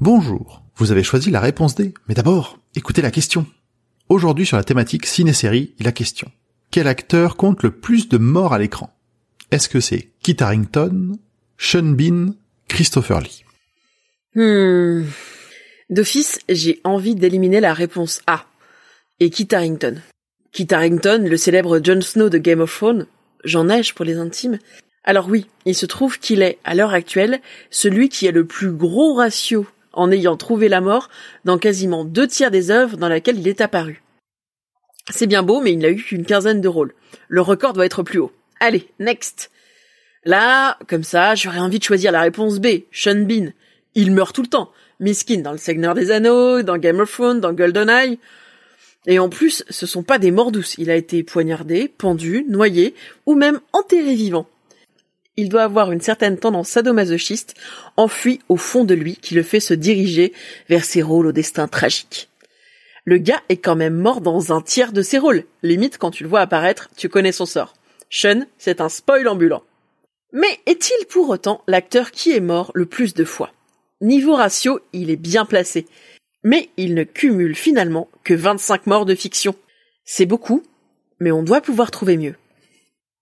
Bonjour, vous avez choisi la réponse D, mais d'abord, écoutez la question. Aujourd'hui sur la thématique ciné-série, la question. Quel acteur compte le plus de morts à l'écran? Est-ce que c'est Kit Harington, Sean Bean, Christopher Lee? Hmm. D'office, j'ai envie d'éliminer la réponse A. Et Kit Harington. Kit Harington, le célèbre Jon Snow de Game of Thrones, j'en neige pour les intimes. Alors oui, il se trouve qu'il est, à l'heure actuelle, celui qui a le plus gros ratio en ayant trouvé la mort dans quasiment deux tiers des œuvres dans lesquelles il est apparu. C'est bien beau, mais il n'a eu qu'une quinzaine de rôles. Le record doit être plus haut. Allez, next. Là, comme ça, j'aurais envie de choisir la réponse B, Sean Bean. Il meurt tout le temps. Miskin dans Le Seigneur des Anneaux, dans Game of Thrones, dans GoldenEye. Et en plus, ce sont pas des morts douces. Il a été poignardé, pendu, noyé, ou même enterré vivant. Il doit avoir une certaine tendance sadomasochiste, enfuie au fond de lui, qui le fait se diriger vers ses rôles au destin tragique. Le gars est quand même mort dans un tiers de ses rôles. Limite, quand tu le vois apparaître, tu connais son sort. Sean, c'est un spoil ambulant. Mais est-il pour autant l'acteur qui est mort le plus de fois? Niveau ratio, il est bien placé. Mais il ne cumule finalement que 25 morts de fiction. C'est beaucoup, mais on doit pouvoir trouver mieux.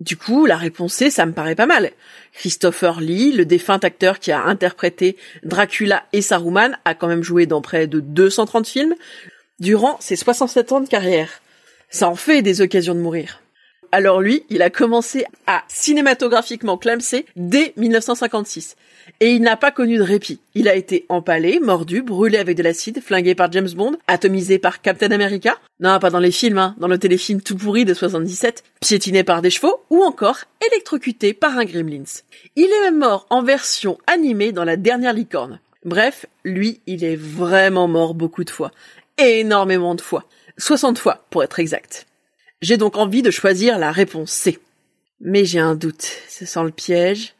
Du coup, la réponse C, ça me paraît pas mal. Christopher Lee, le défunt acteur qui a interprété Dracula et Saruman, a quand même joué dans près de 230 films durant ses 67 ans de carrière. Ça en fait des occasions de mourir. Alors lui, il a commencé à cinématographiquement clamser dès 1956. Et il n'a pas connu de répit. Il a été empalé, mordu, brûlé avec de l'acide, flingué par James Bond, atomisé par Captain America. Non, pas dans les films, hein, dans le téléfilm tout pourri de 77, piétiné par des chevaux, ou encore électrocuté par un Gremlins. Il est même mort en version animée dans la dernière licorne. Bref, lui, il est vraiment mort beaucoup de fois. Énormément de fois. 60 fois, pour être exact. J'ai donc envie de choisir la réponse C. Mais j'ai un doute. Ça sent le piège.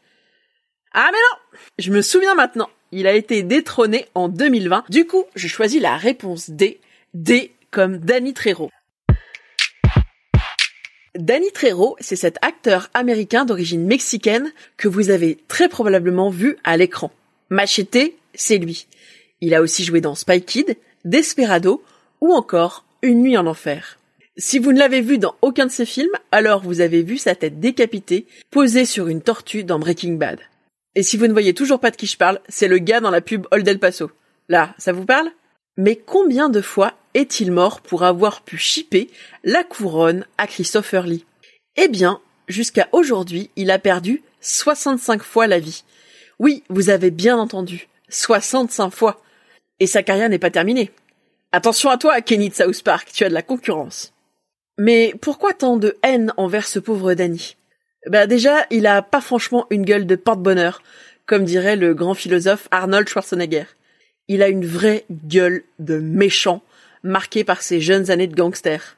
Ah mais non Je me souviens maintenant. Il a été détrôné en 2020. Du coup, je choisis la réponse D. D comme Danny Trejo. Danny Trejo, c'est cet acteur américain d'origine mexicaine que vous avez très probablement vu à l'écran. Machete, c'est lui. Il a aussi joué dans Spy Kid, Desperado ou encore Une nuit en enfer. Si vous ne l'avez vu dans aucun de ces films, alors vous avez vu sa tête décapitée, posée sur une tortue dans Breaking Bad. Et si vous ne voyez toujours pas de qui je parle, c'est le gars dans la pub Old El Paso. Là, ça vous parle? Mais combien de fois est-il mort pour avoir pu chipper la couronne à Christopher Lee? Eh bien, jusqu'à aujourd'hui, il a perdu 65 fois la vie. Oui, vous avez bien entendu, 65 fois. Et sa carrière n'est pas terminée. Attention à toi, Kenny de South Park, tu as de la concurrence. Mais pourquoi tant de haine envers ce pauvre Danny? Bah déjà, il a pas franchement une gueule de porte-bonheur, comme dirait le grand philosophe Arnold Schwarzenegger. Il a une vraie gueule de méchant, marquée par ses jeunes années de gangster.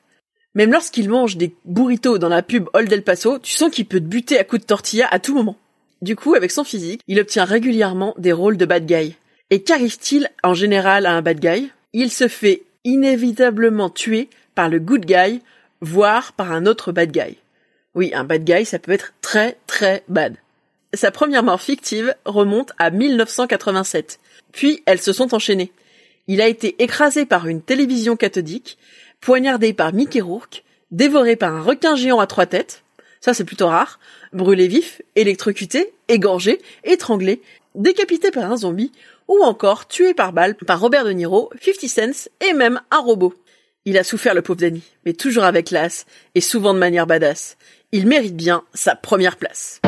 Même lorsqu'il mange des burritos dans la pub Old El Paso, tu sens qu'il peut te buter à coups de tortilla à tout moment. Du coup, avec son physique, il obtient régulièrement des rôles de bad guy. Et qu'arrive-t-il en général à un bad guy? Il se fait inévitablement tuer par le good guy voire par un autre bad guy. Oui, un bad guy, ça peut être très très bad. Sa première mort fictive remonte à 1987. Puis elles se sont enchaînées. Il a été écrasé par une télévision cathodique, poignardé par Mickey Rourke, dévoré par un requin géant à trois têtes, ça c'est plutôt rare, brûlé vif, électrocuté, égorgé, étranglé, décapité par un zombie, ou encore tué par balle par Robert De Niro, 50 Cent et même un robot. Il a souffert le pauvre Danny, mais toujours avec classe et souvent de manière badass. Il mérite bien sa première place.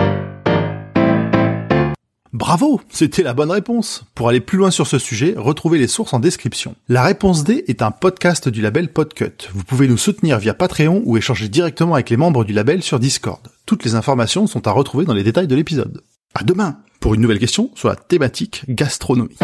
Bravo, c'était la bonne réponse. Pour aller plus loin sur ce sujet, retrouvez les sources en description. La réponse D est un podcast du label Podcut. Vous pouvez nous soutenir via Patreon ou échanger directement avec les membres du label sur Discord. Toutes les informations sont à retrouver dans les détails de l'épisode. À demain pour une nouvelle question sur la thématique gastronomie.